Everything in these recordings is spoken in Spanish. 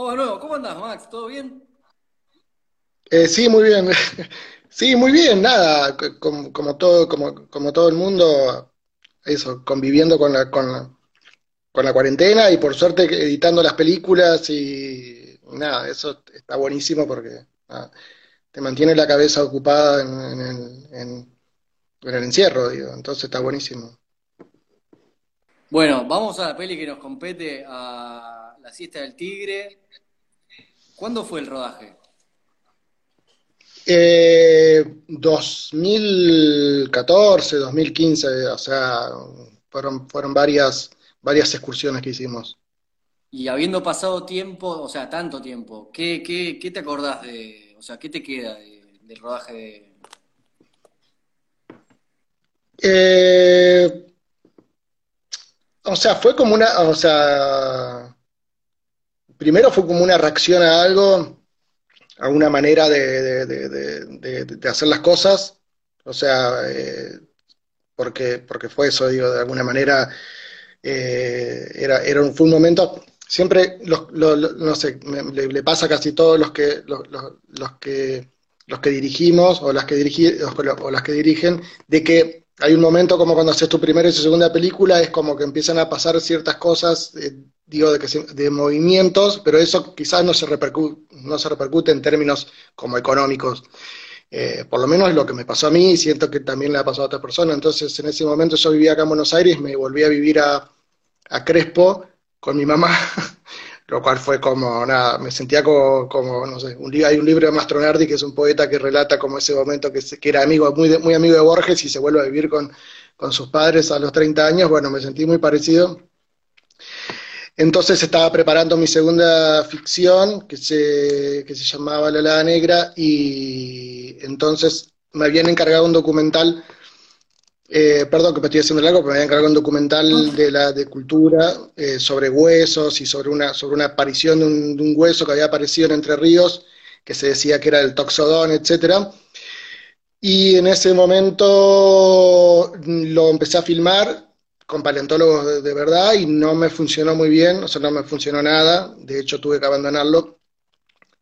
Oh, nuevo, ¿cómo andás, Max? ¿Todo bien? Eh, sí, muy bien. Sí, muy bien, nada, como, como todo, como, como todo el mundo, eso, conviviendo con la, con la, con la cuarentena y por suerte editando las películas y nada, eso está buenísimo porque nada, te mantiene la cabeza ocupada en, en el, en- en el encierro, digo, entonces está buenísimo. Bueno, vamos a la peli que nos compete a La siesta del tigre. ¿Cuándo fue el rodaje? Eh, 2014, 2015, o sea, fueron, fueron varias, varias excursiones que hicimos. Y habiendo pasado tiempo, o sea, tanto tiempo, ¿qué, qué, qué te acordás de, o sea, qué te queda de- del rodaje de... Eh, o sea, fue como una, o sea, primero fue como una reacción a algo, a una manera de, hacer las cosas, o sea, eh, porque, porque fue eso, digo, de alguna manera eh, era, era un, fue un momento, siempre, los, lo- lo- no sé, me- le, pasa a casi todos los que, los que, los que dirigimos o las que, dirigi- o las que dirigen, de que hay un momento como cuando haces tu primera y tu segunda película, es como que empiezan a pasar ciertas cosas, eh, digo, de, que de movimientos, pero eso quizás no se repercu- no se repercute en términos como económicos. Eh, por lo menos es lo que me pasó a mí y siento que también le ha pasado a otras personas. Entonces, en ese momento yo vivía acá en Buenos Aires, me volví a vivir a, a Crespo con mi mamá, lo cual fue como, nada, me sentía como, como no sé, un, hay un libro de Mastronardi que es un poeta que relata como ese momento que, se- que era amigo, muy, de- muy amigo de Borges y se vuelve a vivir con, con sus padres a los 30 años, bueno, me sentí muy parecido. Entonces estaba preparando mi segunda ficción que se, que se llamaba La Helada Negra y entonces me habían encargado un documental eh, perdón que me estoy haciendo largo, pero me había encargado un documental de la de cultura eh, sobre huesos y sobre una, sobre una aparición de un, de un hueso que había aparecido en Entre Ríos, que se decía que era el Toxodón, etcétera. Y en ese momento lo empecé a filmar con paleontólogos de, verdad y no me funcionó muy bien, o sea, no me funcionó nada, de hecho tuve que abandonarlo,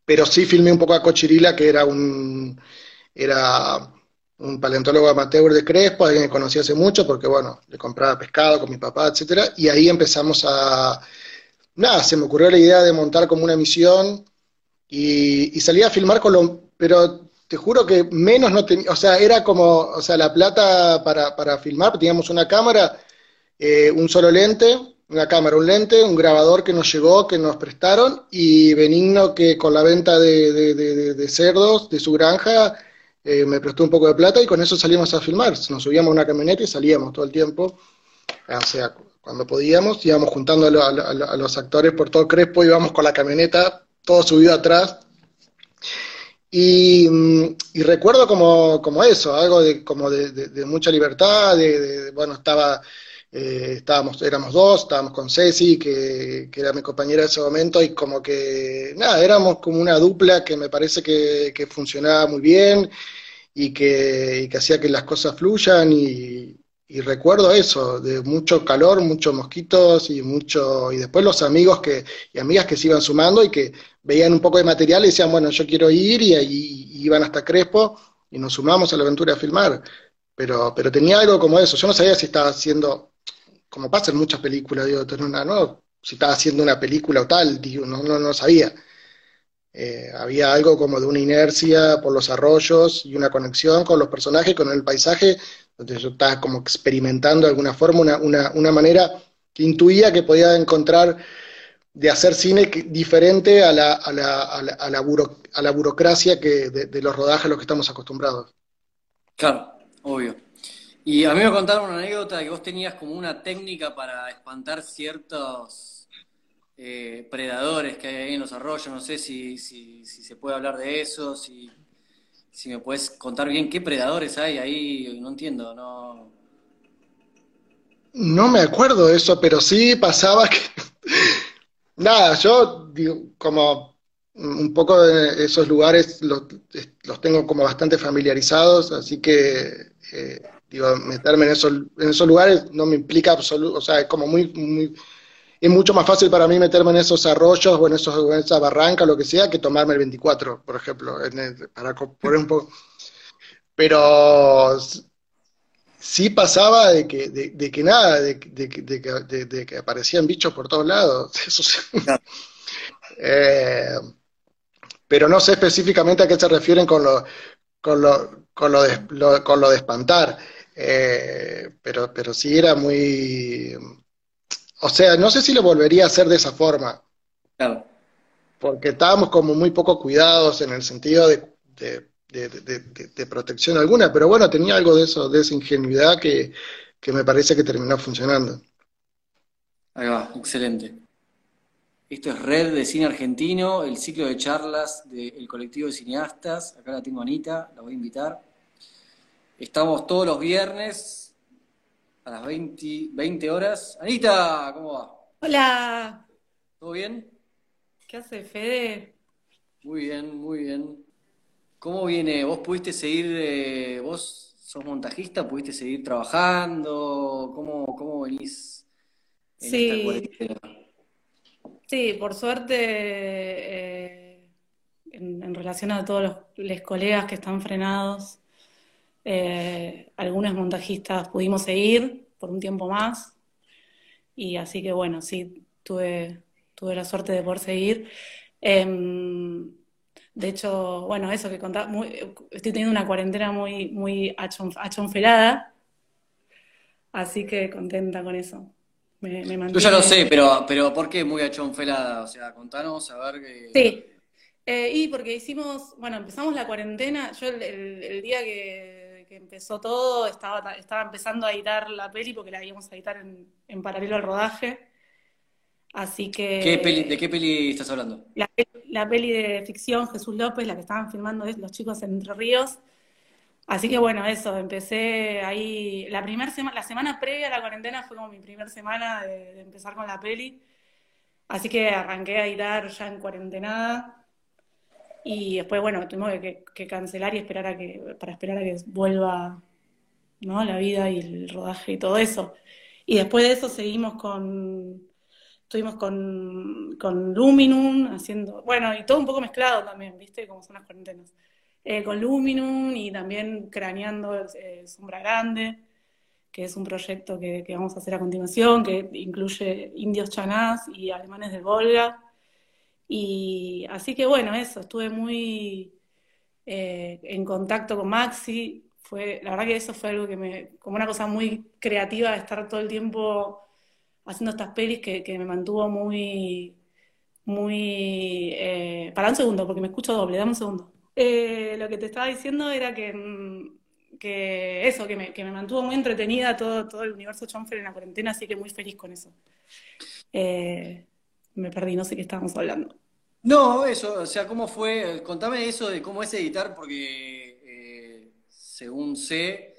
pero sí filmé un poco a Cochirila, que era un, era un paleontólogo amateur de Crespo, alguien que conocí hace mucho, porque bueno, le compraba pescado con mi papá, etcétera, y ahí empezamos a, nada, se me ocurrió la idea de montar como una misión y salí a filmar con lo, pero te juro que menos no tenía, o sea, era como, o sea, la plata para, para filmar, teníamos una cámara, eh, un solo lente, una cámara, un lente, un grabador que nos llegó, que nos prestaron, y Benigno que con la venta de, cerdos de su granja eh, me prestó un poco de plata y con eso salimos a filmar. Nos subíamos a una camioneta y salíamos todo el tiempo, o sea, cuando podíamos, íbamos juntando a, lo- a a lo- a los actores por todo Crespo, íbamos con la camioneta, todo subido atrás, y, mm, recuerdo como, eso, algo de, como de, mucha libertad, de- bueno, estaba, eh, estábamos, éramos dos, estábamos con Ceci, que, era mi compañera en ese momento, y como que, nada, éramos como una dupla que me parece que, funcionaba muy bien y que, que hacía que las cosas fluyan, y recuerdo eso, de mucho calor, muchos mosquitos y mucho, y después los amigos que, y amigas que se iban sumando y que veían un poco de material y decían, bueno, yo quiero ir, y ahí iban hasta Crespo y nos sumamos a la aventura a filmar. Pero, pero tenía algo como eso. Yo no sabía si estaba haciendo, como pasa en muchas películas, digo, tener una, no, si estaba haciendo una película o tal, digo, no, no, no sabía. Eh, había algo como de una inercia por los arroyos y una conexión con los personajes, con el paisaje, donde yo estaba como experimentando de alguna forma una, una, una manera que intuía que podía encontrar de hacer cine diferente a la, a la, a la, a la, buro- a la burocracia que de los rodajes a los que estamos acostumbrados. Claro, obvio. Y a mí me contaron una anécdota que vos tenías como una técnica para espantar ciertos eh, predadores que hay ahí en los arroyos. No sé si, si, se puede hablar de eso, si, si me puedes contar bien qué predadores hay ahí. No entiendo, no. No me acuerdo de eso, pero sí pasaba que, nada, yo digo, como un poco de esos lugares los, los tengo como bastante familiarizados, así que, eh, digo, meterme en esos, en esos lugares no me implica absoluto, o sea, es como muy, muy, es mucho más fácil para mí meterme en esos arroyos o en, esos, en esa barranca, lo que sea, que tomarme el 24, por ejemplo, para poner un poco. Pero sí pasaba de que, de, que nada, de, de, que aparecían bichos por todos lados. Eso eh, pero no sé específicamente a qué se refieren con lo, con lo, con lo, de, con lo de espantar. Eh, pero, pero sí era muy... O sea, no sé si lo volvería a hacer de esa forma. Claro. Porque estábamos como muy poco cuidados en el sentido de, de, protección alguna, pero bueno, tenía algo de eso, de esa ingenuidad que, que me parece que terminó funcionando. Ahí va, excelente. Esto es Red de Cine Argentino, el ciclo de charlas del colectivo de cineastas. Acá la tengo Anita, la voy a invitar. Estamos todos los viernes a las 20, 20 horas. Anita, ¿cómo va? Hola. ¿Todo bien? ¿Qué hace, Fede? Muy bien, muy bien. ¿Cómo viene? ¿Vos pudiste seguir, eh, vos sos montajista, pudiste seguir trabajando? ¿Cómo, cómo venís en sí. Sí, por suerte, eh, en, relación a todos los colegas que están frenados, eh, algunos montajistas pudimos seguir por un tiempo más. Y así que bueno, sí, tuve, tuve la suerte de poder seguir. Em, de hecho, bueno, eso que contaba, estoy teniendo una cuarentena muy, muy achonfelada, así que contenta con eso. Me, Yo ya lo sé, pero, pero ¿por qué muy achonfelada? O sea, contanos a ver que... Sí, eh, y porque hicimos, bueno, empezamos la cuarentena, yo el día que que empezó todo, estaba, estaba empezando a editar la peli porque la íbamos a editar en, paralelo al rodaje. Así que. ¿De qué peli estás hablando? La, peli de ficción Jesús López, la que estaban filmando los chicos en Entre Ríos. Así que bueno, eso, empecé ahí. La primera semana, la semana previa a la cuarentena fue como mi primera semana de, empezar con la peli. Así que arranqué a editar ya en cuarentena y después, bueno, tuvimos que, cancelar y esperar a que, para esperar a que vuelva ¿no? la vida y el rodaje y todo eso. Y después de eso seguimos con, estuvimos con, con Luminum haciendo, bueno, y todo un poco mezclado también, ¿viste? Como son las cuarentenas. Eh, con Luminum y también craneando eh, Sombra Grande, que es un proyecto que, que, vamos a hacer a continuación, que incluye indios chanás y alemanes del Volga. Y así que bueno, eso, estuve muy eh, en contacto con Maxi. Fue, la verdad que eso fue algo que me, como una cosa muy creativa estar todo el tiempo haciendo estas pelis que, me mantuvo muy, muy... Eh, para un segundo, porque me escucho doble, dame un segundo. Eh, lo que te estaba diciendo era que, mm, que eso, que me, que me, mantuvo muy entretenida todo, todo el universo Chonfer en la cuarentena, así que muy feliz con eso. Me perdí, no sé qué estábamos hablando. No, eso, o sea, ¿cómo fue? Contame eso de cómo es editar, porque eh, según sé,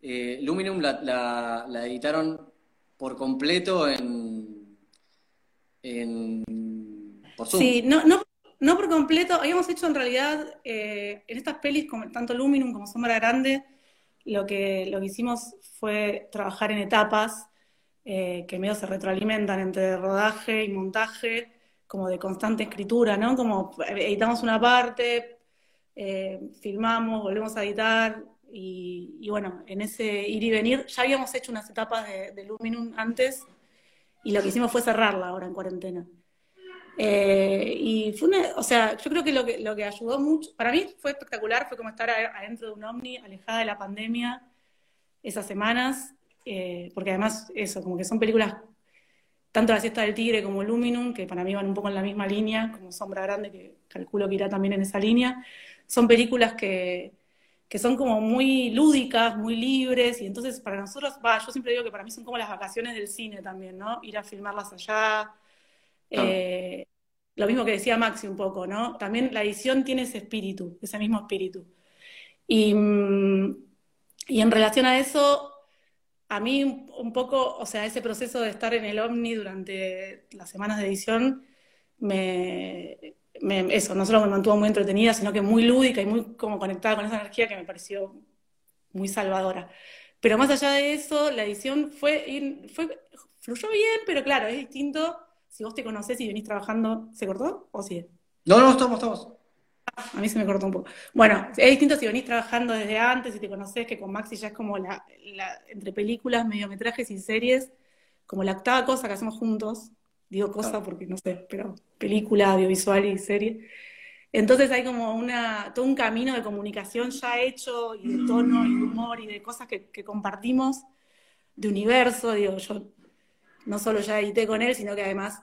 eh, Luminum la, editaron por completo en, por Zoom. Sí, no, no, no por completo, habíamos hecho en realidad eh, en estas pelis, como, tanto Luminum como Sombra Grande, lo que, lo que hicimos fue trabajar en etapas eh, que medio se retroalimentan entre rodaje y montaje, como de constante escritura, ¿no? Como editamos una parte, eh, filmamos, volvemos a editar, y, bueno, en ese ir y venir, ya habíamos hecho unas etapas de, Luminum antes, y lo que hicimos fue cerrarla ahora en cuarentena. Eh, y fue una, o sea, yo creo que lo, que lo que ayudó mucho, para mí fue espectacular, fue como estar adentro de un ovni, alejada de la pandemia, esas semanas, eh, porque además eso, como que son películas, tanto La siesta del tigre como Luminum, que para mí van un poco en la misma línea, como Sombra Grande, que calculo que irá también en esa línea, son películas que, que son como muy lúdicas, muy libres, y entonces para nosotros, va, yo siempre digo que para mí son como las vacaciones del cine también, ¿no? Ir a filmarlas allá. Eh, lo mismo que decía Maxi un poco, ¿no? También la edición tiene ese espíritu, ese mismo espíritu. Y, mm, y en relación a eso, a mí un poco, o sea, ese proceso de estar en el Omni durante las semanas de edición, me, eso, no solo me mantuvo muy entretenida, sino que muy lúdica y muy como conectada con esa energía que me pareció muy salvadora. Pero más allá de eso, la edición fue, fue fluyó bien, pero claro, es distinto si vos te conocés y venís trabajando, ¿se cortó o sí? No, no, estamos, estamos. A mí se me cortó un poco. Bueno, es distinto si venís trabajando desde antes y te conocés, que con Maxi ya es como la, entre películas, mediometrajes y series, como la octava cosa que hacemos juntos. Digo cosa porque no sé, pero película, audiovisual y serie. Entonces hay como una, todo un camino de comunicación ya hecho y de tono y de humor y de cosas que, compartimos, de universo. Digo, yo no solo ya edité con él, sino que además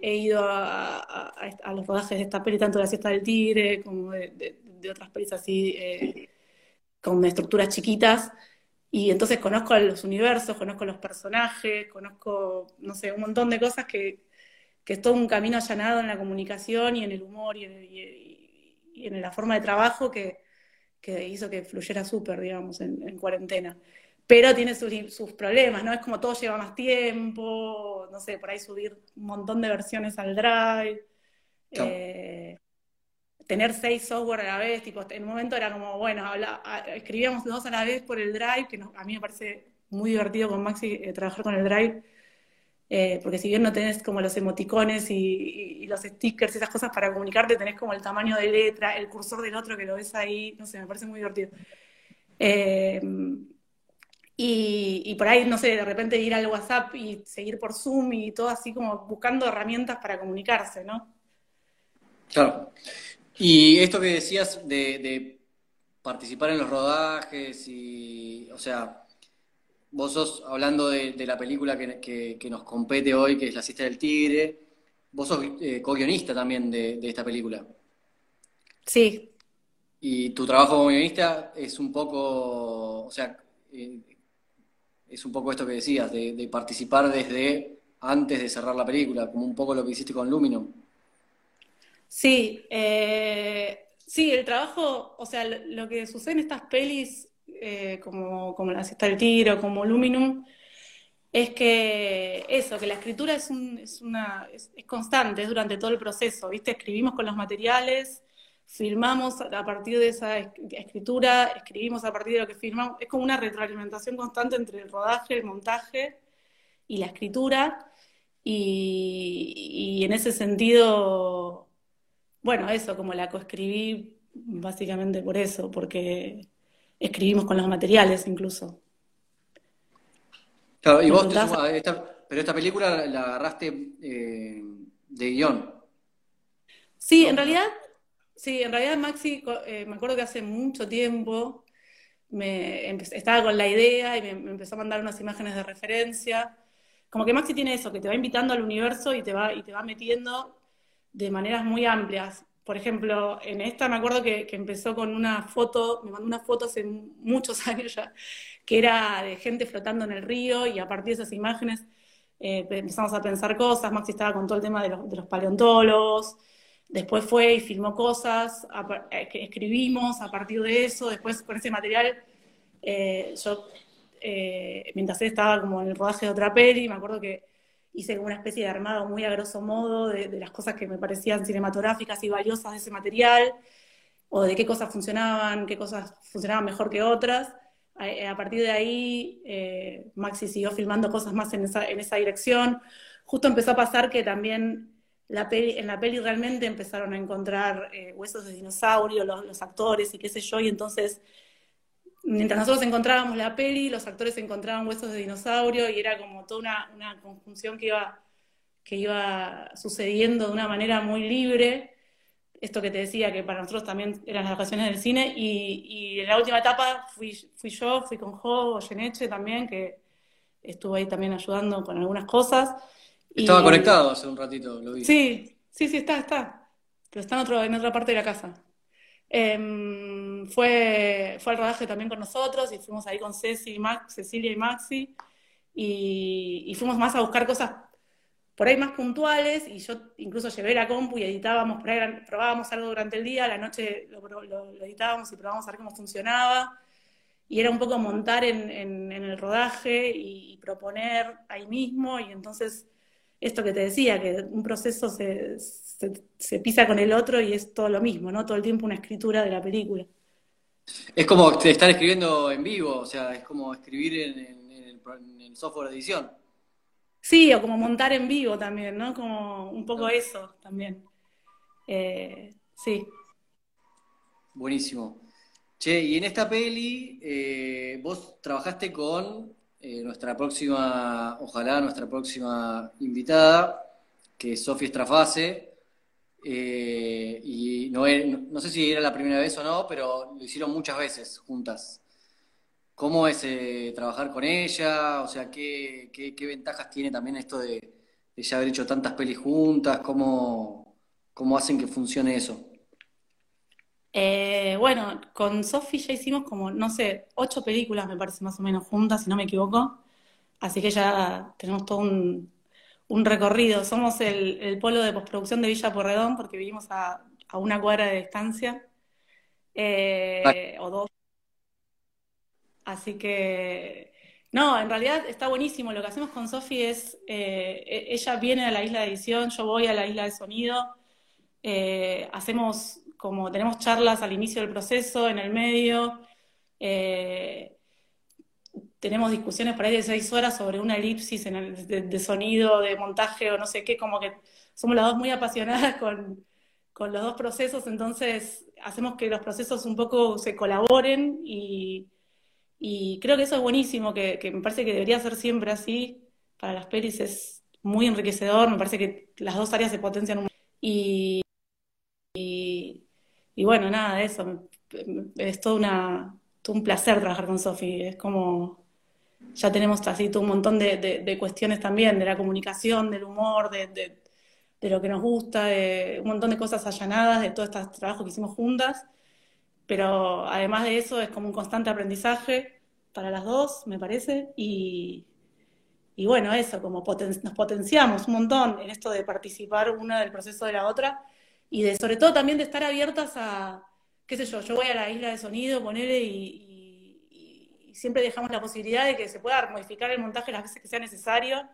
he ido a, los rodajes de esta peli, tanto de La Siesta del Tigre como de, otras pelis así, eh, con estructuras chiquitas. Y entonces conozco los universos, conozco los personajes, conozco, no sé, un montón de cosas que, que es todo un camino allanado en la comunicación y en el humor y en, la forma de trabajo que, hizo que fluyera súper, digamos, en, cuarentena. Pero tiene sus, problemas, ¿no? Es como todo lleva más tiempo, no sé, por ahí subir un montón de versiones al Drive, eh, tener seis software a la vez, tipo, en un momento era como, bueno, escribíamos dos a la vez por el Drive, que a mí me parece muy divertido con Maxi eh, trabajar con el Drive, eh, porque si bien no tenés como los emoticones y, los stickers y esas cosas para comunicarte, tenés como el tamaño de letra, el cursor del otro que lo ves ahí, no sé, me parece muy divertido. Y, por ahí, no sé, de repente ir al WhatsApp y seguir por Zoom y todo así como buscando herramientas para comunicarse, ¿no? Claro. Y esto que decías de, de participar en los rodajes y, o sea, vos sos, hablando de, la película que, nos compete hoy, que es La siesta del tigre, vos sos eh, co-guionista también de, esta película. Sí. Y tu trabajo como guionista es un poco, o sea, eh, es un poco esto que decías, de, participar desde antes de cerrar la película, como un poco lo que hiciste con Luminum. Sí, eh, sí, el trabajo, o sea, lo que sucede en estas pelis eh, como, como La Siesta del Tiro, como Luminum, es que eso, que la escritura es, es una, es, constante, es durante todo el proceso, ¿viste? Escribimos con los materiales, filmamos a partir de esa escritura, escribimos a partir de lo que filmamos, es como una retroalimentación constante entre el rodaje, el montaje y la escritura, y, y en ese sentido, bueno, eso, como la coescribí básicamente por eso, porque escribimos con los materiales incluso. Claro, y vos, pero esta película la agarraste eh, de guion. Sí, en realidad, sí, en realidad Maxi, eh, me acuerdo que hace mucho tiempo me estaba con la idea y me, empezó a mandar unas imágenes de referencia. Como que Maxi tiene eso, que te va invitando al universo y te va, y te va metiendo de maneras muy amplias por ejemplo, en esta me acuerdo que, empezó con una foto, me mandó una foto hace muchos años ya, que era de gente flotando en el río y a partir de esas imágenes eh, empezamos a pensar cosas, Maxi estaba con todo el tema de los, paleontólogos, después fue y filmó cosas, eh, escribimos a partir de eso, después con ese material eh, yo, mientras él estaba como en el rodaje de otra peli, me acuerdo que hice como una especie de armado muy a grosso modo de, las cosas que me parecían cinematográficas y valiosas de ese material, o de qué cosas funcionaban, qué cosas funcionaban mejor que otras. A, eh, partir de ahí, eh, Maxi siguió filmando cosas más en esa, en esa dirección. Justo empezó a pasar que también la en la peli realmente empezaron a encontrar eh, huesos de dinosaurio, los, los, actores y qué sé yo, y entonces mientras nosotros encontrábamos la peli, los actores encontraban huesos de dinosaurio y era como toda una, conjunción que iba, que iba sucediendo de una manera muy libre. Esto que te decía, que para nosotros también eran las vacaciones del cine, y, en la última etapa fui, fui yo, fui con Jo Geneche también, que estuvo ahí también ayudando con algunas cosas. Estaba conectado hace un ratito, lo vi. Sí, sí, sí, está, está. Pero está en, otro, en otra parte de la casa. Em, fue, fue al rodaje también con nosotros y fuimos ahí con Ceci y Max, Cecilia y Maxi y, fuimos más a buscar cosas por ahí más puntuales y yo incluso llevé la compu y editábamos, probábamos algo durante el día, a la noche lo, editábamos y probábamos a ver cómo funcionaba y era un poco montar en, el rodaje y, proponer ahí mismo y entonces esto que te decía, que un proceso se, se, pisa con el otro y es todo lo mismo, ¿no? Todo el tiempo una escritura de la película. Es como estar escribiendo en vivo, o sea, es como escribir en, el, software de edición. Sí, o como montar en vivo también, ¿no? Como un poco eso también. Eh, sí. Buenísimo. Che, y en esta peli eh, vos trabajaste con eh, nuestra próxima, ojalá nuestra próxima invitada, que es Sofía Estrafase. y no, no sé si era la primera vez o no, pero lo hicieron muchas veces juntas. ¿Cómo es eh, trabajar con ella? O sea, ¿qué, qué, ventajas tiene también esto de, ya haber hecho tantas pelis juntas? ¿Cómo, cómo hacen que funcione eso? Eh, bueno, con Sofi ya hicimos como, no sé, ocho películas, me parece más o menos juntas, si no me equivoco. Así que ya tenemos todo un, recorrido. Somos el, polo de postproducción de Villa Porredón porque vivimos a, una cuadra de distancia, eh, o dos Así que, no, en realidad está buenísimo. Lo que hacemos con Sofi es, eh, e-, ella viene a la isla de edición, yo voy a la isla de sonido, hacemos como, tenemos charlas al inicio del proceso, en el medio, eh, tenemos discusiones por ahí de seis horas sobre una elipsis en el, de, sonido, de montaje o no sé qué, como que somos las dos muy apasionadas con, con los dos procesos, entonces hacemos que los procesos un poco se colaboren y y creo que eso es buenísimo, que, me parece que debería ser siempre así. Para las pelis es muy enriquecedor, me parece que las dos áreas se potencian un y, y, y bueno, nada, de eso. Es todo, una, todo un placer trabajar con Sofi. Es como, ya tenemos así todo un montón de, cuestiones también, de la comunicación, del humor, de, de, lo que nos gusta, de un montón de cosas allanadas, de todo este trabajo que hicimos juntas. Pero además de eso es como un constante aprendizaje para las dos, me parece, y, bueno, eso, como nos potenciamos un montón en esto de participar una del proceso de la otra, y de sobre todo también de estar abiertas a, qué sé yo, yo voy a la isla de sonido, ponerle y, siempre dejamos la posibilidad de que se pueda modificar el montaje las veces que sea necesario,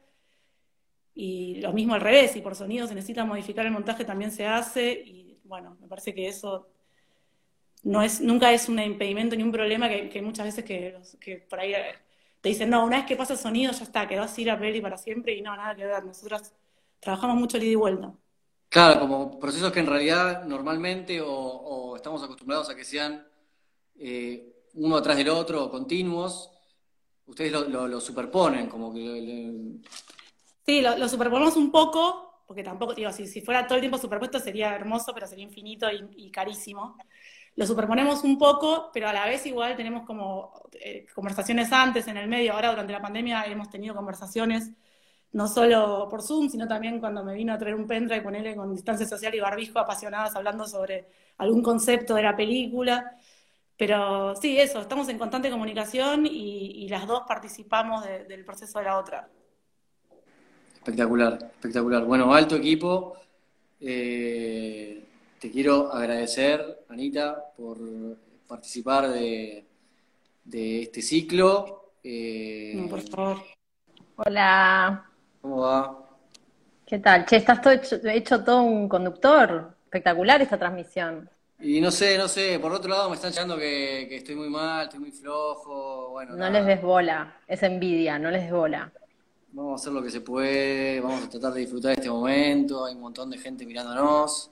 y lo mismo al revés, si por sonido se necesita modificar el montaje también se hace, y bueno, me parece que eso no es, nunca es un impedimento ni un problema que, muchas veces que, que, por ahí eh, te dicen, no, una vez que pasa sonido ya está, quedó así la peli para siempre y no, nada que ver. Nosotros trabajamos mucho el ida y vuelta. Claro, como procesos que en realidad normalmente o, estamos acostumbrados a que sean eh, uno atrás del otro o continuos, ustedes lo, superponen, como que... Sí, lo, superponemos un poco, porque tampoco, digo, si, fuera todo el tiempo superpuesto sería hermoso, pero sería infinito y carísimo lo superponemos un poco, pero a la vez igual tenemos como eh, conversaciones antes, en el medio. Ahora durante la pandemia hemos tenido conversaciones no solo por Zoom, sino también cuando me vino a traer un pendrive y ponerle con distancia social y barbijo apasionadas hablando sobre algún concepto de la película. Pero sí, eso, estamos en constante comunicación y, las dos participamos del proceso de la otra. Espectacular, espectacular. Bueno, alto equipo. Eh, te quiero agradecer, Anita, por participar de, este ciclo. Eh, por favor. Hola. ¿Cómo va? ¿Qué tal? Che, estás todo hecho, todo un conductor. Espectacular esta transmisión. Y no sé, no sé, por otro lado me están echando que, estoy muy mal, estoy muy flojo, bueno. No les des bola, es envidia, no les des bola. Vamos a hacer lo que se puede, vamos a tratar de disfrutar de este momento, hay un montón de gente mirándonos.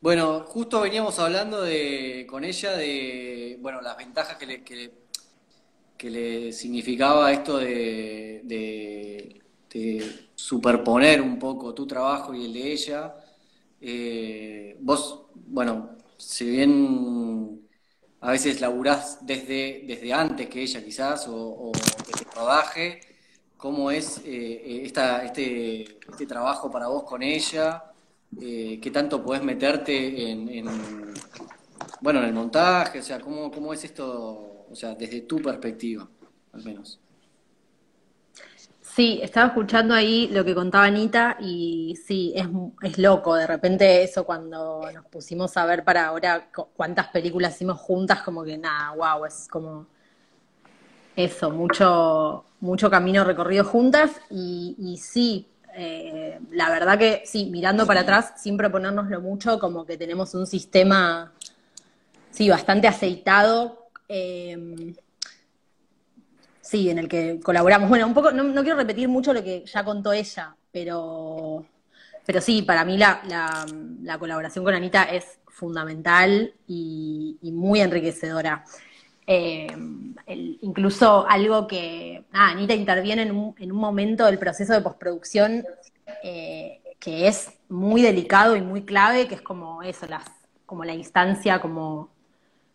Bueno, justo veníamos hablando de, con ella de bueno, las ventajas que le, que le, significaba esto de, superponer un poco tu trabajo y el de ella. Eh, vos, bueno, si bien a veces laburás desde, desde antes que ella quizás, o, desde el rodaje, ¿cómo es eh, esta, este, este trabajo para vos con ella? eh, qué tanto puedes meterte en, bueno, en el montaje, o sea, ¿cómo, cómo es esto, o sea, desde tu perspectiva, al menos. Sí, estaba escuchando ahí lo que contaba Anita y sí, es, es loco. De repente eso cuando nos pusimos a ver para ahora cuántas películas hicimos juntas, como que nada, wow, es como eso, mucho, mucho camino recorrido juntas y, sí, eh, la verdad que sí, mirando para atrás, sin proponérnoslo mucho, como que tenemos un sistema, sí, bastante aceitado. Em, sí, en el que colaboramos. Bueno, un poco, no, quiero repetir mucho lo que ya contó ella, pero, pero sí, para mí la, la, colaboración con Anita es fundamental y, muy enriquecedora. Eh, incluso algo que Anita interviene en un, en un, momento del proceso de postproducción eh, que es muy delicado y muy clave, que es como eso, las, como la instancia como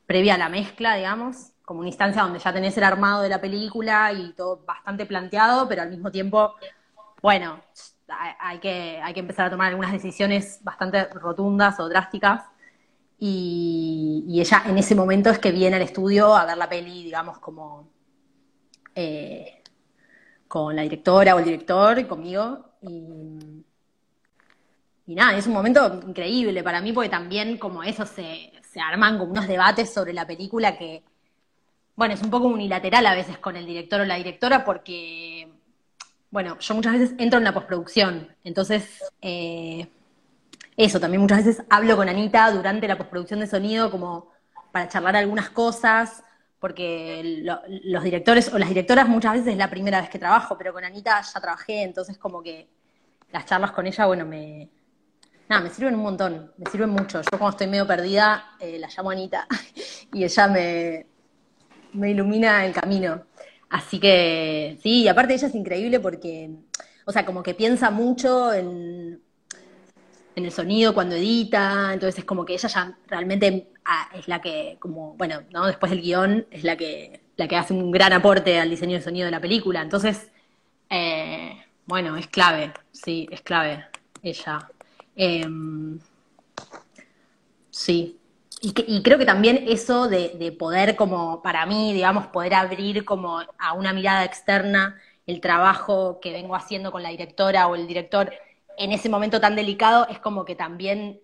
previa a la mezcla, digamos, como una instancia donde ya tenés el armado de la película y todo bastante planteado, pero al mismo tiempo, bueno, hay que, hay que empezar a tomar algunas decisiones bastante rotundas o drásticas. Y, ella en ese momento es que viene al estudio a ver la peli, digamos, como eh, con la directora o el director conmigo. Y, nada, es un momento increíble para mí porque también como eso se, arman como unos debates sobre la película que, bueno, es un poco unilateral a veces con el director o la directora porque, bueno, yo muchas veces entro en la postproducción, entonces, eh, eso, también muchas veces hablo con Anita durante la postproducción de sonido como para charlar algunas cosas, porque los directores o las directoras muchas veces es la primera vez que trabajo, pero con Anita ya trabajé, entonces como que las charlas con ella, bueno, me, Nada, me sirven un montón, me sirven mucho. Yo cuando estoy medio perdida, eh, la llamo Anita y ella me, me ilumina el camino. Así que sí, y aparte ella es increíble porque, o sea, como que piensa mucho en, en el sonido cuando edita, entonces es como que ella ya realmente ah, es la que, como, bueno, ¿no? después del guion, es la que, la que hace un gran aporte al diseño de sonido de la película. Entonces, eh, bueno, es clave, sí, es clave ella. Em, sí. Y, creo que también eso de, poder como, para mí, digamos, poder abrir como a una mirada externa el trabajo que vengo haciendo con la directora o el director en ese momento tan delicado, es como que también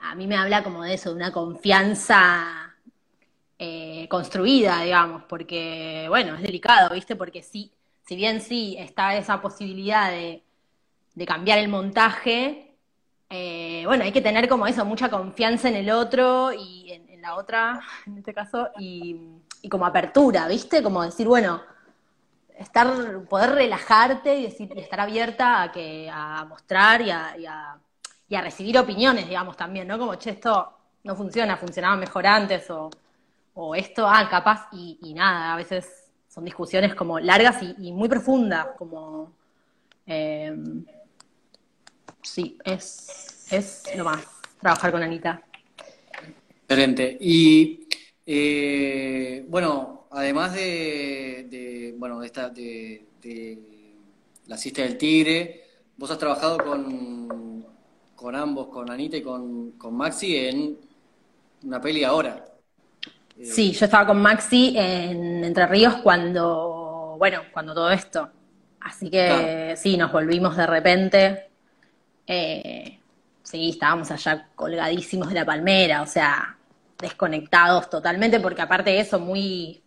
a mí me habla como de eso, de una confianza eh, construida, digamos, porque, bueno, es delicado, ¿viste? Porque sí, si bien sí está esa posibilidad de, de cambiar el montaje, eh, bueno, hay que tener como eso, mucha confianza en el otro y en, la otra, en este caso, y, como apertura, ¿viste? Como decir, bueno, estar, poder relajarte y, decir, estar abierta a que, a mostrar y a, recibir opiniones, digamos, también, ¿no? Como, che, esto no funciona, funcionaba mejor antes, o, esto, ah, capaz, y, nada, a veces son discusiones como largas y, muy profundas, como eh, sí, es, es lo más, trabajar con Anita. Excelente. Y eh, bueno, además de, bueno, de esta, de, la cista del tigre, vos has trabajado con, con ambos, con Anita y con, Maxi, en una peli ahora. Sí, yo estaba con Maxi en Entre Ríos cuando, bueno, cuando todo esto. Así que sí, nos volvimos de repente. Eh, sí, estábamos allá colgadísimos de la palmera, o sea, desconectados totalmente, porque aparte de eso, muy,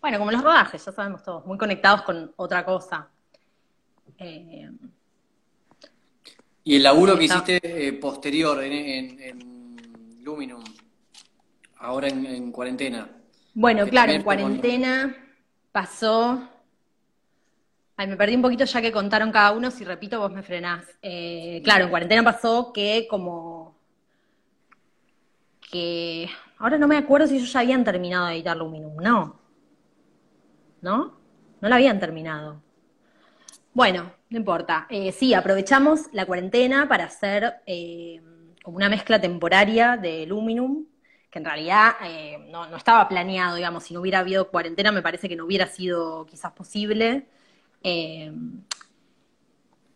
bueno, como los rodajes, ya sabemos todos, muy conectados con otra cosa. Eh, y el laburo que hiciste eh, posterior en, Luminum, ahora en, cuarentena. Bueno, claro, en cuarentena pasó Ay, me perdí un poquito ya que contaron cada uno, si repito vos me frenás. Eh, claro, en cuarentena pasó que como que ahora no me acuerdo si ellos ya habían terminado de editar Luminum, no. ¿No? No la habían terminado. Bueno, no importa. Eh, sí, aprovechamos la cuarentena para hacer eh, una mezcla temporaria de Luminum, que en realidad no, no, estaba planeado, digamos, si no hubiera habido cuarentena me parece que no hubiera sido quizás posible. Eh,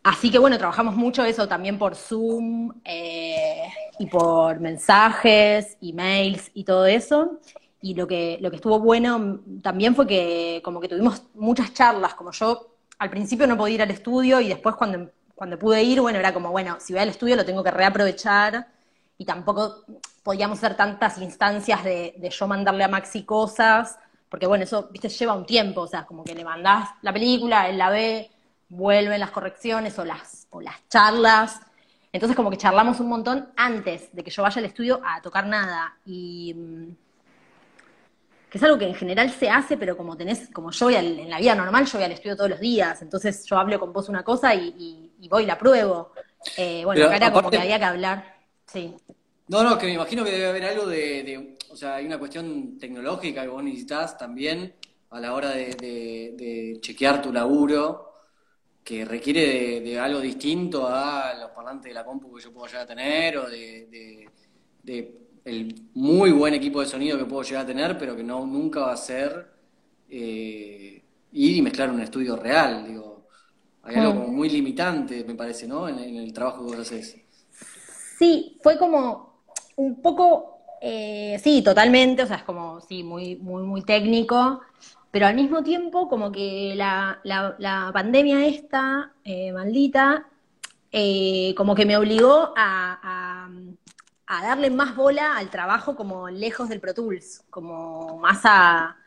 así que bueno, trabajamos mucho eso también por Zoom eh, y por mensajes, emails y todo eso. Y lo que, lo que estuvo bueno también fue que como que tuvimos muchas charlas, como yo al principio no podía ir al estudio y después cuando, cuando pude ir, bueno, era como, bueno, si voy al estudio lo tengo que reaprovechar y tampoco podíamos hacer tantas instancias de yo mandarle a Maxi cosas porque bueno, eso, viste, lleva un tiempo, o sea, como que le mandás la película, él la ve, vuelven las correcciones o las, o las charlas. Entonces como que charlamos un montón antes de que yo vaya al estudio a tocar nada. Y, que es algo que en general se hace, pero como tenés, como yo voy en la vida normal, yo voy al estudio todos los días, entonces yo hablo con vos una cosa y, voy y la pruebo. Eh, bueno, acá era como que había que hablar, sí. No, no, que me imagino que debe haber algo de, o sea, hay una cuestión tecnológica que vos necesitas también a la hora de, chequear tu laburo, que requiere de, algo distinto a los parlantes de la compu que yo puedo llegar a tener o de, el muy buen equipo de sonido que puedo llegar a tener, pero que no nunca va a ser eh, ir y mezclar un estudio real, digo. Hay algo mm. como muy limitante, me parece, ¿no? En, en el trabajo que vos haces. Sí, fue como un poco, eh, sí, totalmente, o sea, es como, sí, muy, muy, muy técnico, pero al mismo tiempo como que la, la, pandemia esta, eh, maldita, eh, como que me obligó a, a, darle más bola al trabajo como lejos del Pro Tools, como más a,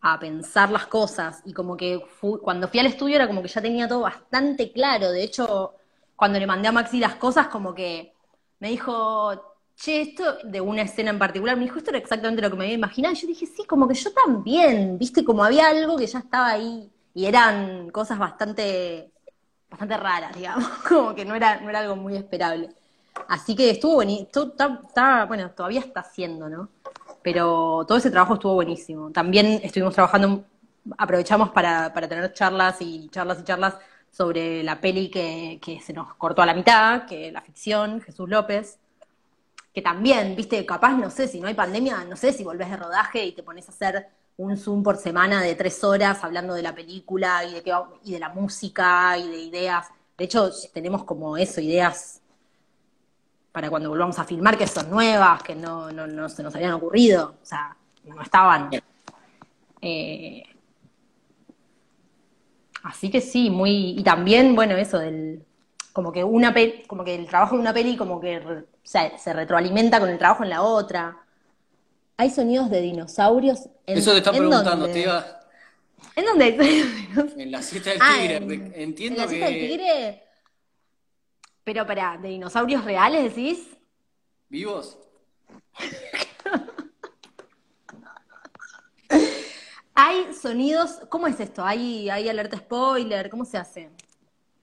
a pensar las cosas, y como que cuando fui al estudio era como que ya tenía todo bastante claro, de hecho, cuando le mandé a Maxi las cosas, como que me dijo, che, esto de una escena en particular, me dijo, esto era exactamente lo que me había imaginado. Y yo dije, sí, como que yo también, viste, como había algo que ya estaba ahí y eran cosas bastante, bastante raras, digamos, como que no era, no era algo muy esperable. Así que estuvo buenísimo, bueno, todavía está haciendo, ¿no? Pero todo ese trabajo estuvo buenísimo. También estuvimos trabajando, aprovechamos para, para tener charlas y charlas y charlas sobre la peli que, que se nos cortó a la mitad, que la ficción, Jesús López, que también, viste, capaz, no sé, si no hay pandemia, no sé si volvés de rodaje y te pones a hacer un Zoom por semana de tres horas hablando de la película y de, y de la música y de ideas. De hecho, tenemos como eso, ideas para cuando volvamos a filmar que son nuevas, que no, no, se nos habían ocurrido, o sea, no estaban. Eh, así que sí, muy. Y también, bueno, eso del. Como que una como que el trabajo de una peli como que se retroalimenta con el trabajo en la otra. Hay sonidos de dinosaurios en Eso te están preguntando, te iba. ¿En dónde hay En la cita del ah, tigre. Entiendo en la cita del tigre. Pero para, ¿de dinosaurios reales decís? ¿Vivos? hay sonidos. ¿Cómo es esto? ¿Hay, hay alerta spoiler? ¿Cómo se hace?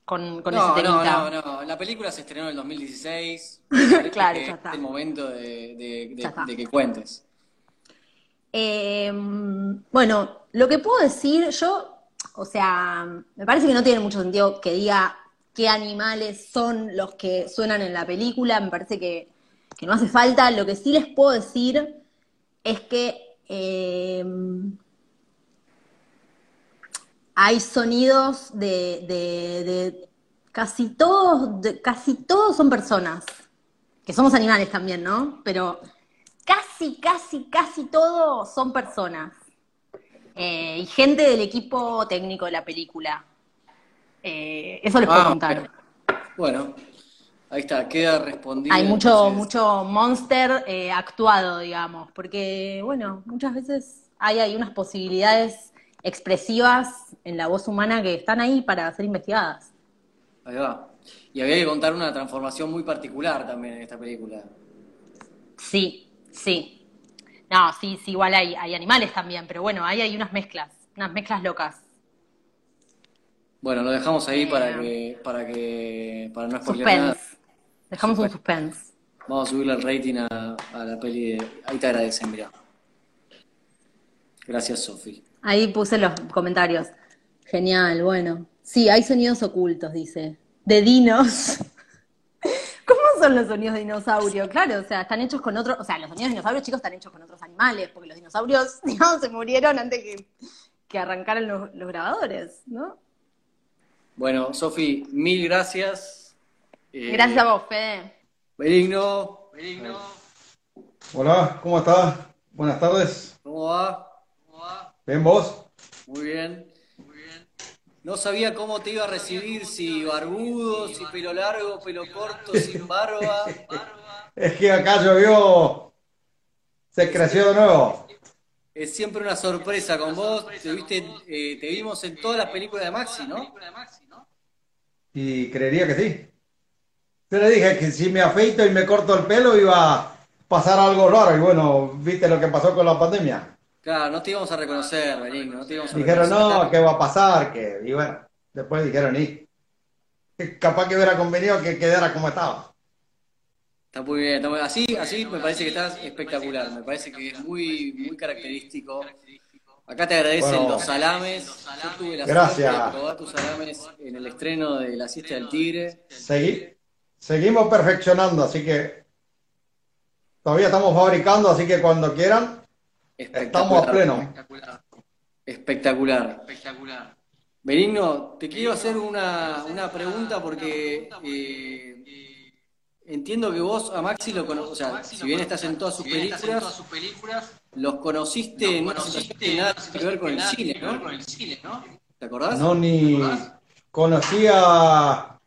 Con, con no, No, no, no. La película se estrenó en el 2016. claro, ya está. Es el momento de, que cuentes. Em, bueno, lo que puedo decir, yo, o sea, me parece que no tiene mucho sentido que diga qué animales son los que suenan en la película. Me parece que, no hace falta. Lo que sí les puedo decir es que em, hay sonidos de, casi todos, casi todos son personas, que somos animales también, ¿no? Pero casi, casi, casi todos son personas. Eh, y gente del equipo técnico de la película. Eh, eso les puedo ah, contar. Bueno, ahí está, queda respondido. Hay mucho, mucho monster eh, actuado, digamos, porque, bueno, muchas veces hay, hay unas posibilidades expresivas en la voz humana que están ahí para ser investigadas. Ahí va. Y había que contar una transformación muy particular también en esta película. Sí, sí. No, sí, sí, igual hay, hay animales también, pero bueno, ahí hay unas mezclas, unas mezclas locas. Bueno, lo dejamos ahí para que, para que, para no spoiler nada. Dejamos un suspense. Vamos a subirle el rating a, a la peli de... Ahí te agradecen, mira. Gracias, Sofi. Ahí puse los comentarios. Genial, bueno. Sí, hay sonidos ocultos, dice. De dinos. ¿Cómo son los sonidos de dinosaurio? Claro, o sea, están hechos con otros, o sea, los sonidos de dinosaurios chicos están hechos con otros animales, porque los dinosaurios, digamos, se murieron antes que, que arrancaran los, grabadores, ¿no? Bueno, Sofi, mil gracias. Eh, gracias a vos, Fede. Benigno. Benigno. Hola, ¿cómo estás? Buenas tardes. ¿Cómo va? ¿Bien vos? Muy bien. Muy bien. No sabía cómo te iba a recibir, si barbudo, si pelo largo, pelo corto, sin barba. Es que acá llovió, se creció de nuevo. Es siempre una sorpresa con vos. Te, viste, eh, te vimos en todas las películas de Maxi, ¿no? Y creería que sí. Yo le dije que si me afeito y me corto el pelo iba a pasar algo raro. Y bueno, viste lo que pasó con la pandemia. Claro, no te íbamos a reconocer, Benigno, no te íbamos a Dijeron, no, ¿qué va a pasar? Que, y bueno, después dijeron, y capaz que hubiera convenido que quedara como estaba. Está muy bien, está muy- Así, así me parece que estás espectacular, me parece que es muy, muy característico. Acá te agradecen Bueno. los salames. Yo tuve la Gracias. de probar tus salames en el estreno de La Siesta del Tigre. Segui- seguimos perfeccionando, así que todavía estamos fabricando, así que cuando quieran, estamos a pleno. Espectacular. Benigno, te quiero hacer una, una pregunta porque eh, entiendo que vos a Maxi lo conoces, o sea, si bien estás en todas sus películas, los conociste en una situación que nada que ver con el cine, ¿no? ¿Te acordás? No ni conocía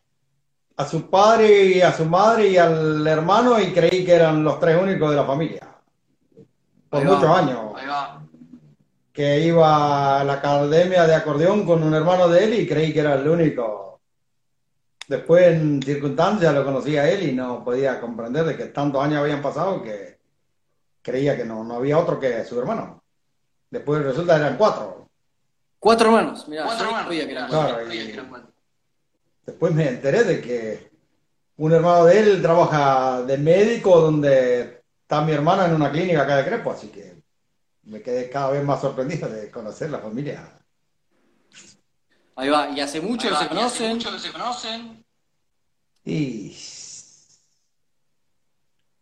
a su padre y a su madre y al hermano y creí que eran los tres únicos de la familia. Por Ahí va. muchos años. Que iba a la academia de acordeón con un hermano de él y creí que era el único. Después en circunstancias lo conocí a él y no podía comprender de que tantos años habían pasado que creía que no, no había otro que su hermano. Después resulta que eran cuatro. Cuatro hermanos, mirá, yo no sabía que eran cuatro. Claro, y después me enteré de que un hermano de él trabaja de médico donde está mi hermana en una clínica acá de Crespo, así que me quedé cada vez más sorprendido de conocer la familia. Ahí va, y hace mucho que se conocen. Y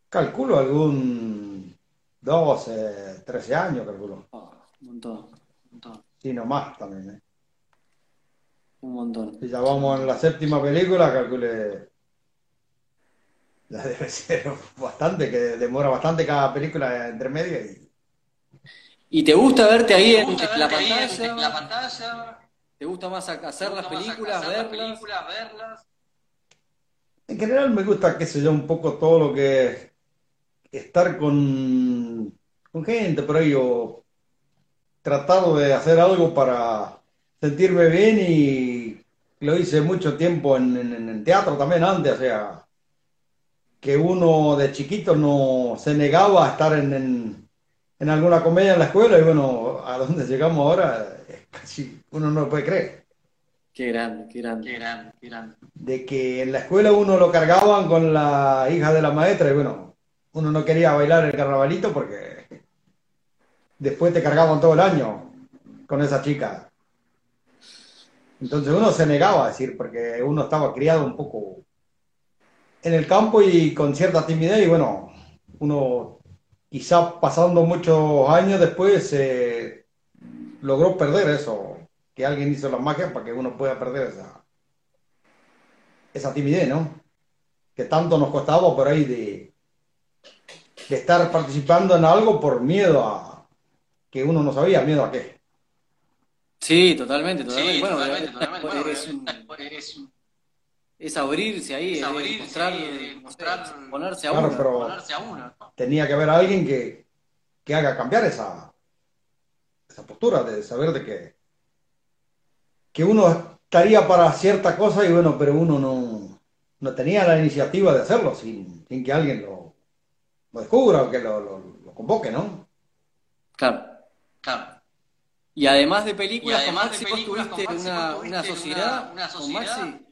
calculo algún 12, 13 años, calculo. Ah, un montón, Sí, no más también. ¿eh? un montón. Si ya vamos en la séptima película, calcule. Debe ser bastante, que demora bastante cada película entre medio. Y... ¿Y te gusta verte ahí en la pantalla? ¿Te gusta más a- hacer las películas, verlas? En general me gusta, qué sé yo, un poco todo lo que es estar con, con gente por ahí o tratar de hacer algo para sentirme bien y lo hice mucho tiempo en, en- en teatro también antes, o sea, que uno de chiquito no se negaba a estar en, en, en alguna comedia en la escuela y bueno, a donde llegamos ahora, es casi uno no lo puede creer. Qué grande, qué grande. de que en la escuela uno lo cargaban con la hija de la maestra y bueno, uno no quería bailar el carnavalito porque después te cargaban todo el año con esa chica. Entonces uno se negaba a decir porque uno estaba criado un poco en el campo y con cierta timidez y bueno, uno quizá pasando muchos años después eh, logró perder eso, que alguien hizo la magia para que uno pueda perder esa, esa timidez, ¿no? Que tanto nos costaba por ahí de, de estar participando en algo por miedo a que uno no sabía, miedo a qué. Sí, totalmente, totalmente. Bueno, es, un- es abrirse ahí, es mostrar, no sé, ponerse a Claro, uno. pero tenía que haber alguien que, que haga cambiar esa, esa postura de saber de que, que uno estaría para cierta cosa y bueno, pero uno no, no tenía la iniciativa de hacerlo sin, sin que alguien lo, lo descubra o que lo, lo, lo convoque, ¿no? Claro. Y además de películas, con Maxi, ¿vos tuviste una, una sociedad con Maxi?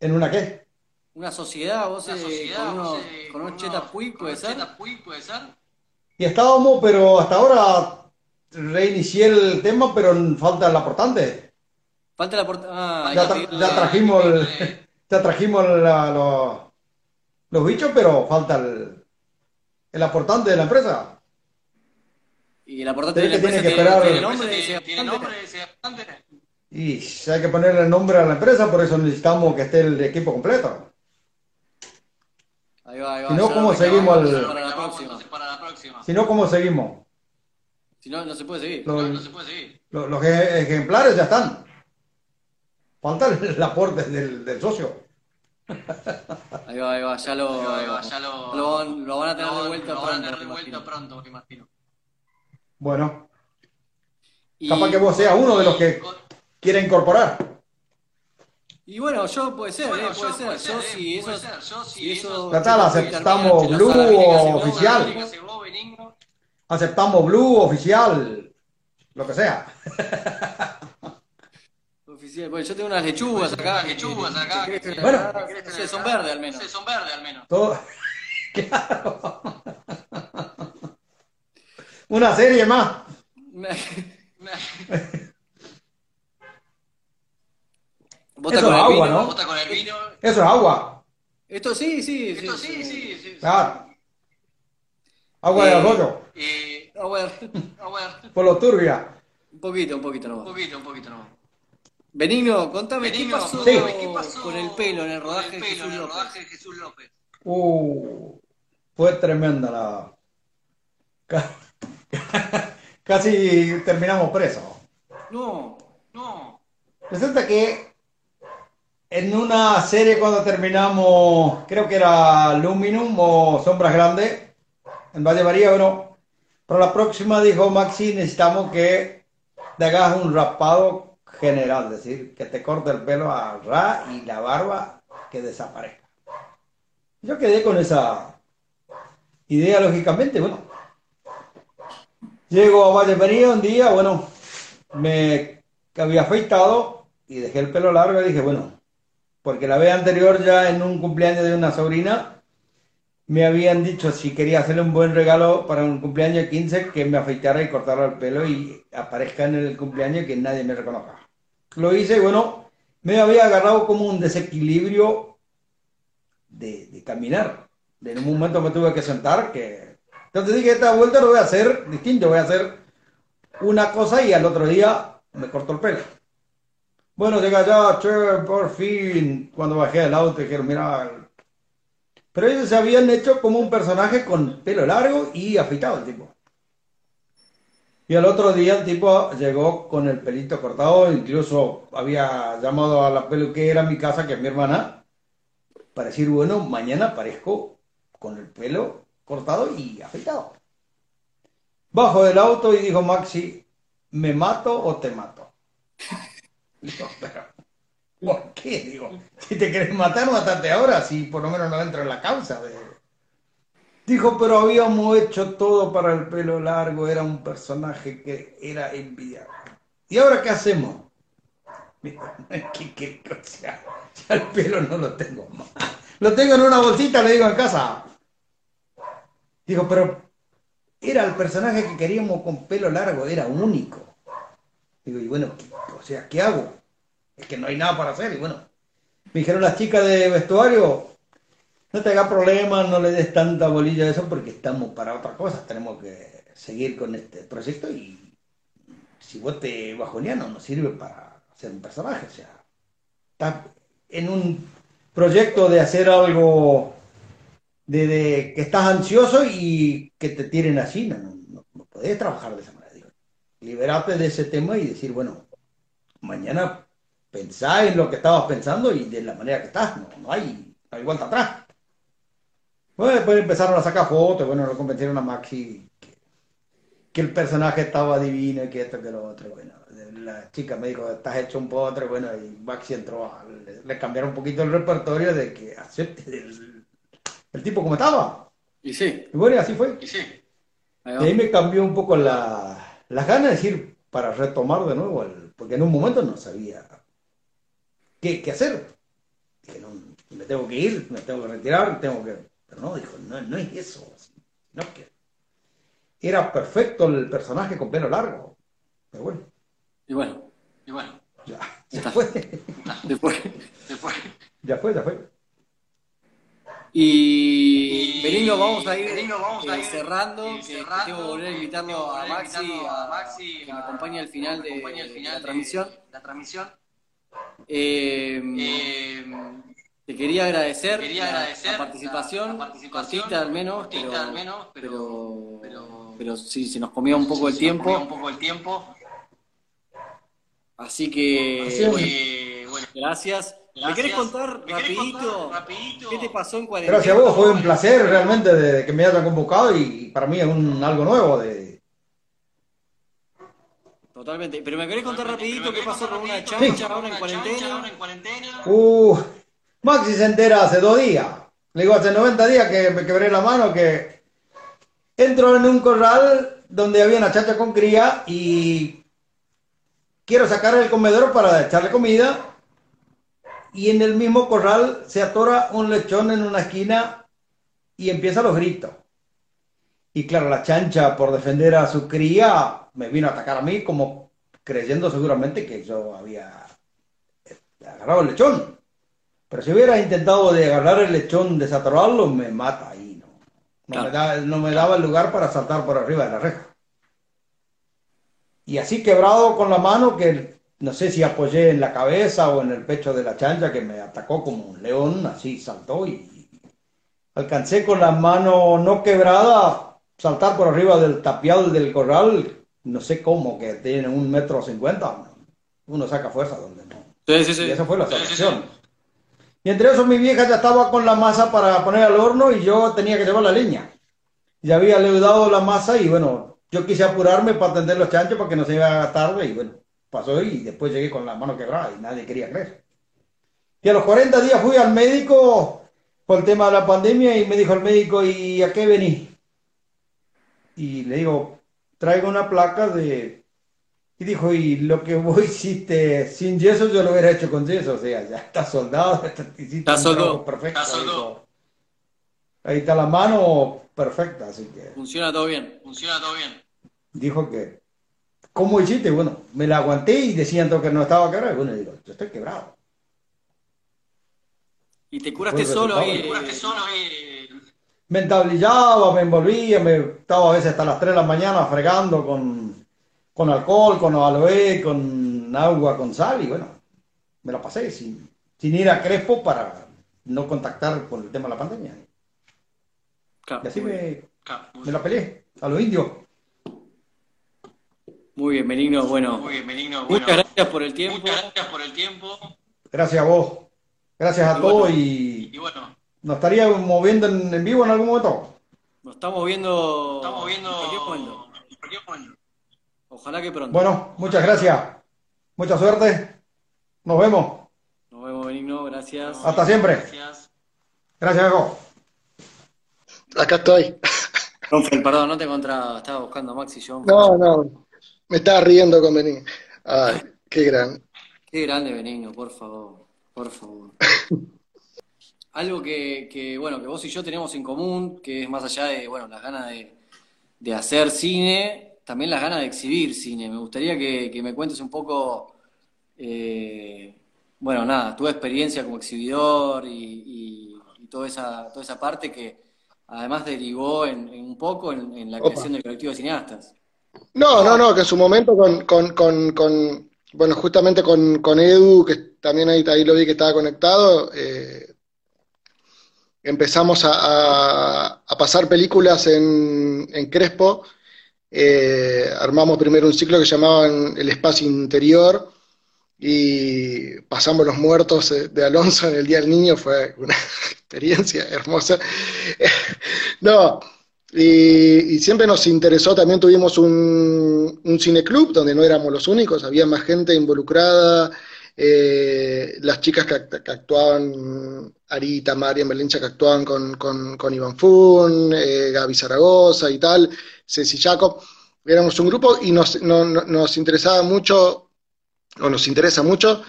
¿En una qué? ¿Una sociedad? ¿Vos eh, con unos, con unos chetas Puig, puede ser? Y estábamos, pero hasta ahora reinicié el tema, pero falta el aportante. Falta la portada. Ah, Ya, tra- trajimos, el- ya trajimos la- los, los bichos, pero falta el, el aportante de la empresa. Y el aportante de Tiene la que- empresa tiene que tiene, esperar- tiene nombre ese aportante. Y hay que ponerle el nombre a la empresa, por eso necesitamos que esté el equipo completo. Ahí va, ahí va. Si no, ya ¿cómo lo seguimos reclamamos el- para la próxima. Si no, ¿cómo seguimos? Si no, no se puede seguir. Los, los- los ej- ejemplares ya están. Falta el, el aporte del, del socio. Ahí va, ahí va, ya lo, lo, van- lo van a tener de vuelta pronto, me imagino. Bueno, Y- capaz que vos seas uno de los que quiere incorporar. Y bueno, yo puede ser, eh, puede ser. Yo si eso, si eso Tratá, la termina aceptamos en Blue la sala o clínica, si no, oficial. Aceptamos blue, oficial, lo que sea. Oficial. Bueno, yo tengo unas lechugas acá. lechugas acá. Bueno. no sé, son verdes al menos. son verdes al menos. Todo. Claro. Una serie más. Bota Eso con es el agua, vino, ¿no? bota con el vino. Eso es agua. Esto sí, sí, Esto sí, sí, sí. Claro. Agua de Eh, arroyo. Eh, agua de- agua de- Por lo turbia. Un poquito, un poquito nomás. Un poquito, un poquito nomás. Benigno, contame, ¿qué, pasó Sí. ¿qué pasó con el pelo en el rodaje, de, Jesús López? Uh, fue tremenda la. ca- Casi terminamos presos. No, no. Resulta que en una serie cuando terminamos, creo que era Luminum o Sombras Grandes, en Valle María, bueno, para la próxima dijo Maxi, necesitamos que te hagas un rapado general, es decir, que te corte el pelo a ra y la barba que desaparezca. Yo quedé con esa idea, lógicamente, bueno. Llego a Valle María un día, bueno, me había afeitado y dejé el pelo largo y dije, bueno, porque la vez anterior ya en un cumpleaños de una sobrina me habían dicho si quería hacerle un buen regalo para un cumpleaños de 15 que me afeitara y cortara el pelo y aparezca en el cumpleaños que nadie me reconozca. Lo hice y bueno, me había agarrado como un desequilibrio de, de caminar. En un momento me tuve que sentar, que... Entonces dije, esta vuelta lo voy a hacer distinto, voy a hacer una cosa y al otro día me corto el pelo. Bueno, llega ya, che, por fin, cuando bajé del auto dijeron, mira, pero ellos se habían hecho como un personaje con pelo largo y afeitado el tipo. Y al otro día el tipo llegó con el pelito cortado, incluso había llamado a la peluquera a mi casa, que es mi hermana, para decir, bueno, mañana aparezco con el pelo cortado y afeitado. Bajo del auto y dijo Maxi, ¿me mato o te mato? ¿Por qué? Digo, si te querés matar, matate ahora, si por lo menos no entra en la causa. de- Dijo, pero habíamos hecho todo para el pelo largo, era un personaje que era envidiable. ¿Y ahora qué hacemos? ¿qué, qué cosa? Ya el pelo no lo tengo más. Lo tengo en una bolsita, le digo en casa. Digo, pero era el personaje que queríamos con pelo largo, era único. Digo, y bueno, ¿qué- o sea, ¿qué hago? Es que no hay nada para hacer. Y bueno, me dijeron las chicas de vestuario, no te hagas problemas, no le des tanta bolilla a eso porque estamos para otra cosa. Tenemos que seguir con este proyecto y si vos te bajoneas no sirve para hacer un personaje. O sea, estás en un proyecto de hacer algo de, que estás ansioso y que te tiren así. No, no, no, podés trabajar de esa liberarte de ese tema y decir, bueno, mañana pensá en lo que estabas pensando y de la manera que estás. No, no hay, no hay vuelta atrás. Bueno, después empezaron a sacar fotos, bueno, lo convencieron a Maxi que, que el personaje estaba divino y que esto, que lo otro. Bueno, la chica me dijo, estás hecho un potre, bueno, y Maxi entró, a- le, le cambiaron un poquito el repertorio de que acepte el, el tipo como estaba. Y sí, Y bueno, y así fue. y sí. Ahí Y ahí me cambió un poco la, las ganas de decir, para retomar de nuevo, el- porque en un momento no sabía qué, qué hacer. Dije, no, me tengo que ir, me tengo que retirar, tengo que... Pero no, dijo, no, no es eso. No que... Era perfecto el personaje con pelo largo. Pero bueno, Y bueno, y bueno. ya, Ya fue. Después, después. Ya fue, ya fue. Y Benigno, vamos a ir, Benigno, vamos a eh, ir, cerrando, eh, cerrando, tengo que volver a invitarlo a Maxi, a que me acompañe al final de, la de transmisión. La transmisión. Eh, te quería agradecer, te quería la- agradecer la, participación, la- participación, cortita al menos, cortita pero, al menos, pero- pero, sí, se nos comió un poco el comió un tiempo, poco el tiempo. así que Así bueno, gracias. ¿Me querés contar ¿Me querés rapidito, contar rapidito? qué te pasó en cuarentena? Gracias a vos, fue un placer realmente de, de que me hayan convocado y para mí es un, algo nuevo de, Totalmente, pero me querés contar rapidito qué pasó con una chancha ¿qué pasó ahora en chancha ahora cuarentena. en cuarentena? Uh, Maxi se entera hace dos días. Le digo, hace 90 días que me quebré la mano, que entro en un corral donde había una chacha con cría y quiero sacar el comedor para echarle comida y en el mismo corral se atora un lechón en una esquina y empieza los gritos. Y claro, la chancha por defender a su cría me vino a atacar a mí como creyendo seguramente que yo había agarrado el lechón. Pero si hubiera intentado de agarrar el lechón, desatorarlo, me mata ahí, ¿no? No, me da- no me daba el lugar para saltar por arriba de la reja. Y así quebrado con la mano que no sé si apoyé en la cabeza o en el pecho de la chancha que me atacó como un león, así saltó y alcancé con la mano no quebrada saltar por arriba del tapial del corral, no sé cómo, que tiene un metro cincuenta, uno saca fuerza donde no. Sí, sí, sí. Y esa fue la salvación. Y entre eso mi vieja ya estaba con la masa para poner al horno y yo tenía que llevar la leña. Ya había leudado la masa y bueno, yo quise apurarme para atender los chanchos para que no se iba tarde y bueno, pasó y después llegué con la mano quebrada y nadie quería creer. Y a los 40 días fui al médico por el tema de la pandemia y me dijo el médico, ¿y a qué venís? Y le digo, traigo una placa de... Y dijo, y lo que vos hiciste sin yeso, yo lo hubiera hecho con yeso, o sea, ya está soldado, Está soldado. perfecto. Está soldado. dijo. Ahí está la mano perfecta, así que Funciona todo bien. Funciona todo bien. dijo que, ¿cómo hiciste? Bueno, me la aguanté y decían que no estaba quebrado, y bueno, digo, yo estoy quebrado. ¿Y te curaste solo ahí? Te curaste solo ahí. me entablillaba, me envolvía, me estaba a veces hasta las 3 de la mañana fregando con, con alcohol, con aloe, con agua, con sal y bueno, me la pasé sin, sin ir a Crespo para no contactar con el tema de la pandemia. Y así me, me la peleé a los indios. Muy bien, Benigno. Bueno, Muy bien, Benigno. Bueno, muchas gracias por el tiempo. muchas gracias por el tiempo. Gracias a vos, gracias a Y todos bueno. y Y bueno, nos estaríamos moviendo en, en vivo en algún momento. Nos estamos viendo. estamos viendo en cualquier momento. en cualquier momento. Ojalá que pronto. Bueno, muchas gracias, mucha suerte, nos vemos, Nos vemos, Benigno. Gracias. hasta siempre. Gracias. Gracias. Acá estoy. Perdón, no te encontraba. Estaba buscando a Max y yo. No, no. Me estaba riendo con Benín. Ay, qué gran. Qué grande Benigno, por favor, por favor. Algo que, que, bueno, que vos y yo tenemos en común, que es más allá de, bueno, las ganas de, de hacer cine, también las ganas de exhibir cine. Me gustaría que, que me cuentes un poco, eh, bueno, nada, tu experiencia como exhibidor y, y- y toda esa, toda esa parte que además derivó en, en un poco en, en la Opa. creación del colectivo de cineastas. No, no, no, que en su momento con, con, con, bueno, justamente con, con Edu, que también ahí, lo vi que estaba conectado, eh, empezamos a, a- pasar películas en, en Crespo. Eh, armamos primero un ciclo que llamaban El Espacio Interior y pasamos Los Muertos de Alonso en el Día del Niño, fue una experiencia hermosa. No, y, siempre nos interesó, también tuvimos un, un cineclub donde no éramos los únicos, había más gente involucrada, eh, las chicas que, act- que actuaban, Arita, Marian Belincha, que actuaban con, con, con Iván Fun, eh, Gaby Zaragoza y tal, Ceci Jacob, éramos un grupo y nos, no- no- nos interesaba mucho, o nos interesa mucho,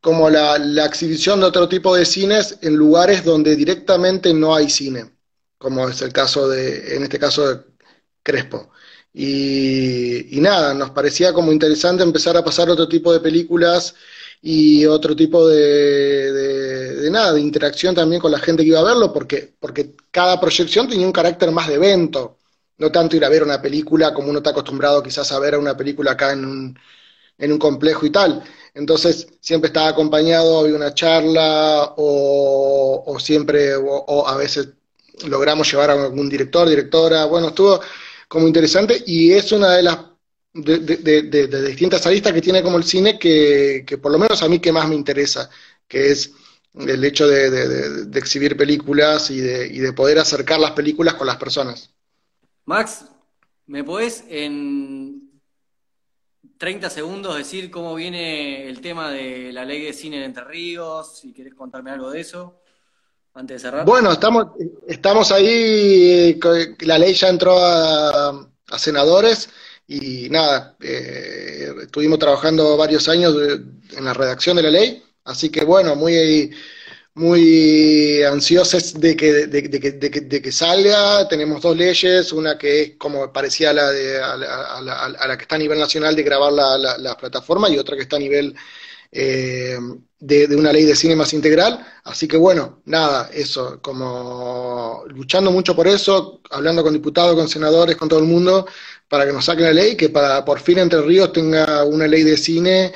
como la exhibición de otro tipo de cines en lugares donde directamente no hay cine como es el caso de, en este caso Crespo. Y, nada, nos parecía como interesante empezar a pasar otro tipo de películas y otro tipo de, de- nada, de interacción también con la gente que iba a verlo, porque, porque cada proyección tenía un carácter más de evento, no tanto ir a ver una película como uno está acostumbrado quizás a ver una película acá en un, en un complejo y tal. Entonces, siempre estaba acompañado, había una charla, o, siempre, o a veces logramos llevar a algún director, directora, bueno, estuvo como interesante y es una de las de, distintas aristas que tiene como el cine que, que por lo menos a mí que más me interesa, que es el hecho de exhibir películas y de, y de poder acercar las películas con las personas. Max, ¿me podés en 30 segundos decir cómo viene el tema de la ley de cine en Entre Ríos? Si querés contarme algo de eso, antes de cerrar. Bueno, estamos, estamos ahí, co- la ley ya entró a, senadores y nada, eh, estuvimos trabajando varios años en la redacción de la ley, así que bueno, muy, muy ansiosos de que, de, de de de que salga. Tenemos dos leyes, una que es como parecía a la, de, a la, a a la que está a nivel nacional de grabar la plataforma y otra que está a nivel eh, de, de una ley de cine más integral. Así que bueno, nada, eso, como luchando mucho por eso, hablando con diputados, con senadores, con todo el mundo, para que nos saquen la ley, que para por fin Entre Ríos tenga una ley de cine